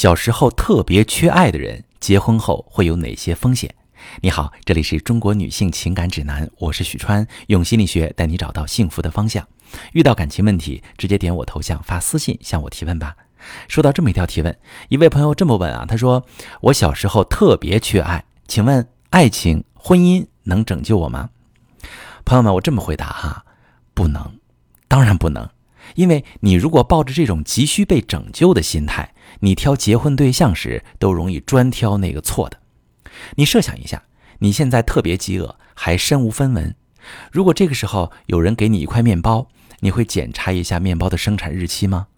小时候特别缺爱的人，结婚后会有哪些风险？你好，这里是中国女性情感指南，我是许川，用心理学带你找到幸福的方向。遇到感情问题，直接点我头像发私信向我提问吧。收到这么一条提问，一位朋友这么问啊，他说：“我小时候特别缺爱，请问爱情、婚姻能拯救我吗？”朋友们，我这么回答哈，不能，当然不能。因为你如果抱着这种急需被拯救的心态，你挑结婚对象时都容易专挑那个错的。你设想一下，你现在特别饥饿，还身无分文。如果这个时候有人给你一块面包，你会检查一下面包的生产日期吗？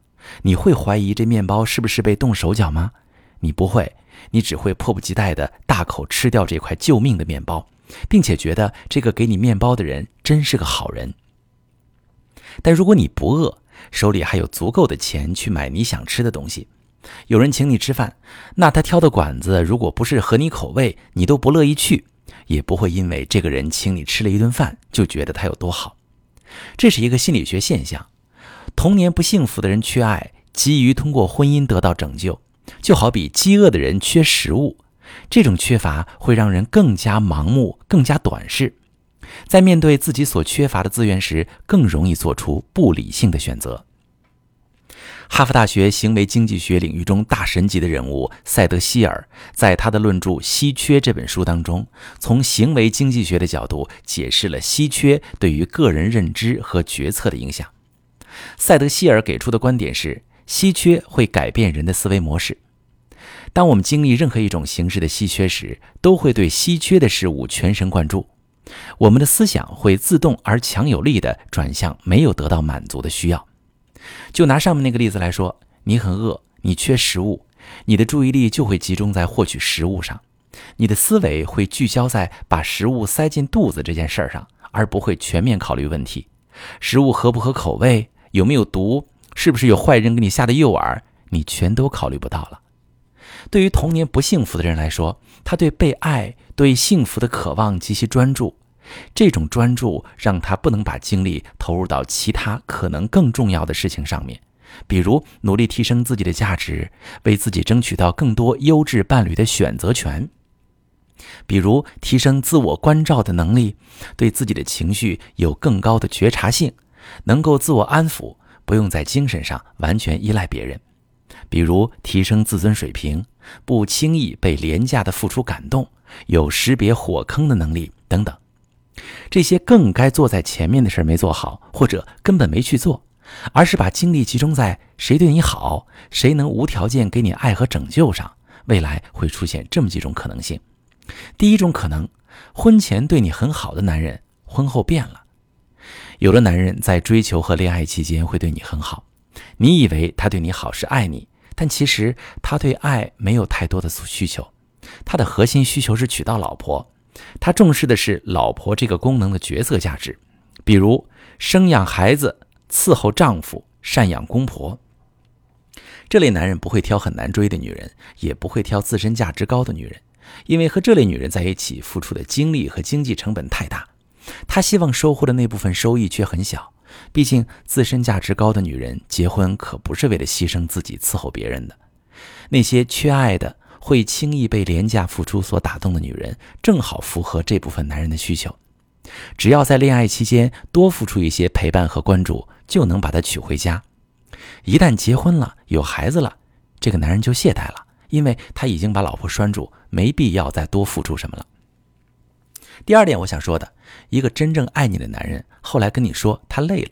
你会怀疑这面包是不是被动手脚吗？你不会，你只会迫不及待地大口吃掉这块救命的面包，并且觉得这个给你面包的人真是个好人。但如果你不饿，手里还有足够的钱去买你想吃的东西，有人请你吃饭，那他挑的馆子如果不是合你口味，你都不乐意去，也不会因为这个人请你吃了一顿饭就觉得他有多好。这是一个心理学现象。童年不幸福的人缺爱，急于通过婚姻得到拯救，就好比饥饿的人缺食物，这种缺乏会让人更加盲目、更加短视。在面对自己所缺乏的资源时，更容易做出不理性的选择。哈佛大学行为经济学领域中大神级的人物塞德希尔，在他的论著《稀缺》这本书当中，从行为经济学的角度解释了稀缺对于个人认知和决策的影响。塞德希尔给出的观点是，稀缺会改变人的思维模式。当我们经历任何一种形式的稀缺时，都会对稀缺的事物全神贯注。我们的思想会自动而强有力地转向没有得到满足的需要。就拿上面那个例子来说，你很饿，你缺食物，你的注意力就会集中在获取食物上，你的思维会聚焦在把食物塞进肚子这件事儿上，而不会全面考虑问题：食物合不合口味，有没有毒，是不是有坏人给你下的诱饵，你全都考虑不到了。对于童年不幸福的人来说，他对被爱、对幸福的渴望极其专注，这种专注让他不能把精力投入到其他可能更重要的事情上面，比如努力提升自己的价值，为自己争取到更多优质伴侣的选择权；比如提升自我关照的能力，对自己的情绪有更高的觉察性，能够自我安抚，不用在精神上完全依赖别人。比如提升自尊水平，不轻易被廉价的付出感动，有识别火坑的能力等等，这些更该做在前面的事没做好，或者根本没去做，而是把精力集中在谁对你好，谁能无条件给你爱和拯救上。未来会出现这么几种可能性：第一种可能，婚前对你很好的男人，婚后变了。有的男人在追求和恋爱期间会对你很好，你以为他对你好是爱你。但其实他对爱没有太多的需求，他的核心需求是娶到老婆，他重视的是老婆这个功能的角色价值，比如生养孩子、伺候丈夫、赡养公婆。这类男人不会挑很难追的女人，也不会挑自身价值高的女人，因为和这类女人在一起付出的精力和经济成本太大，他希望收获的那部分收益却很小。毕竟，自身价值高的女人结婚可不是为了牺牲自己伺候别人的。那些缺爱的、会轻易被廉价付出所打动的女人，正好符合这部分男人的需求。只要在恋爱期间多付出一些陪伴和关注，就能把她娶回家。一旦结婚了、有孩子了，这个男人就懈怠了，因为他已经把老婆拴住，没必要再多付出什么了。第二点，我想说的，一个真正爱你的男人，后来跟你说他累了。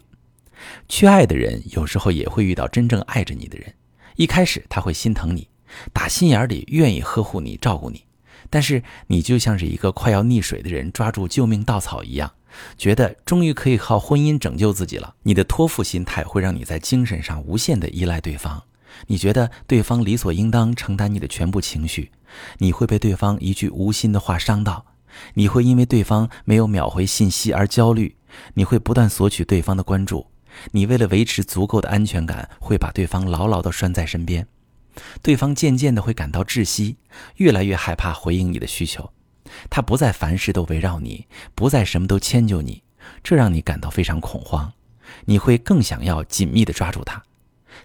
缺爱的人有时候也会遇到真正爱着你的人，一开始他会心疼你，打心眼里愿意呵护你、照顾你，但是你就像是一个快要溺水的人抓住救命稻草一样，觉得终于可以靠婚姻拯救自己了。你的托付心态会让你在精神上无限的依赖对方，你觉得对方理所应当承担你的全部情绪，你会被对方一句无心的话伤到。你会因为对方没有秒回信息而焦虑，你会不断索取对方的关注，你为了维持足够的安全感，会把对方牢牢地拴在身边，对方渐渐地会感到窒息，越来越害怕回应你的需求，他不再凡事都围绕你，不再什么都迁就你，这让你感到非常恐慌，你会更想要紧密地抓住他，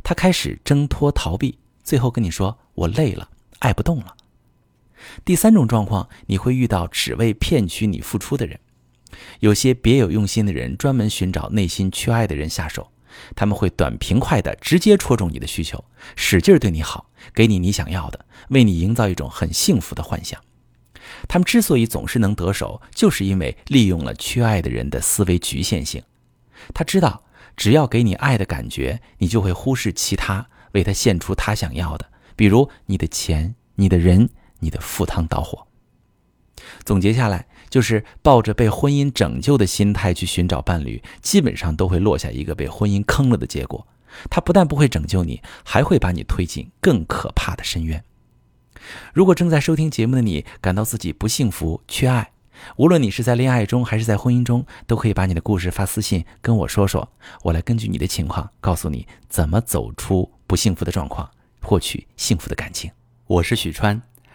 他开始挣脱逃避，最后跟你说我累了，爱不动了。第三种状况，你会遇到只为骗取你付出的人。有些别有用心的人专门寻找内心缺爱的人下手，他们会短平快的直接戳中你的需求，使劲对你好，给你你想要的，为你营造一种很幸福的幻想。他们之所以总是能得手，就是因为利用了缺爱的人的思维局限性。他知道，只要给你爱的感觉，你就会忽视其他，为他献出他想要的，比如你的钱、你的人、你的赴汤蹈火。总结下来，就是抱着被婚姻拯救的心态去寻找伴侣，基本上都会落下一个被婚姻坑了的结果。他不但不会拯救你，还会把你推进更可怕的深渊。如果正在收听节目的你感到自己不幸福、缺爱，无论你是在恋爱中还是在婚姻中，都可以把你的故事发私信跟我说说，我来根据你的情况告诉你怎么走出不幸福的状况，获取幸福的感情。我是许川。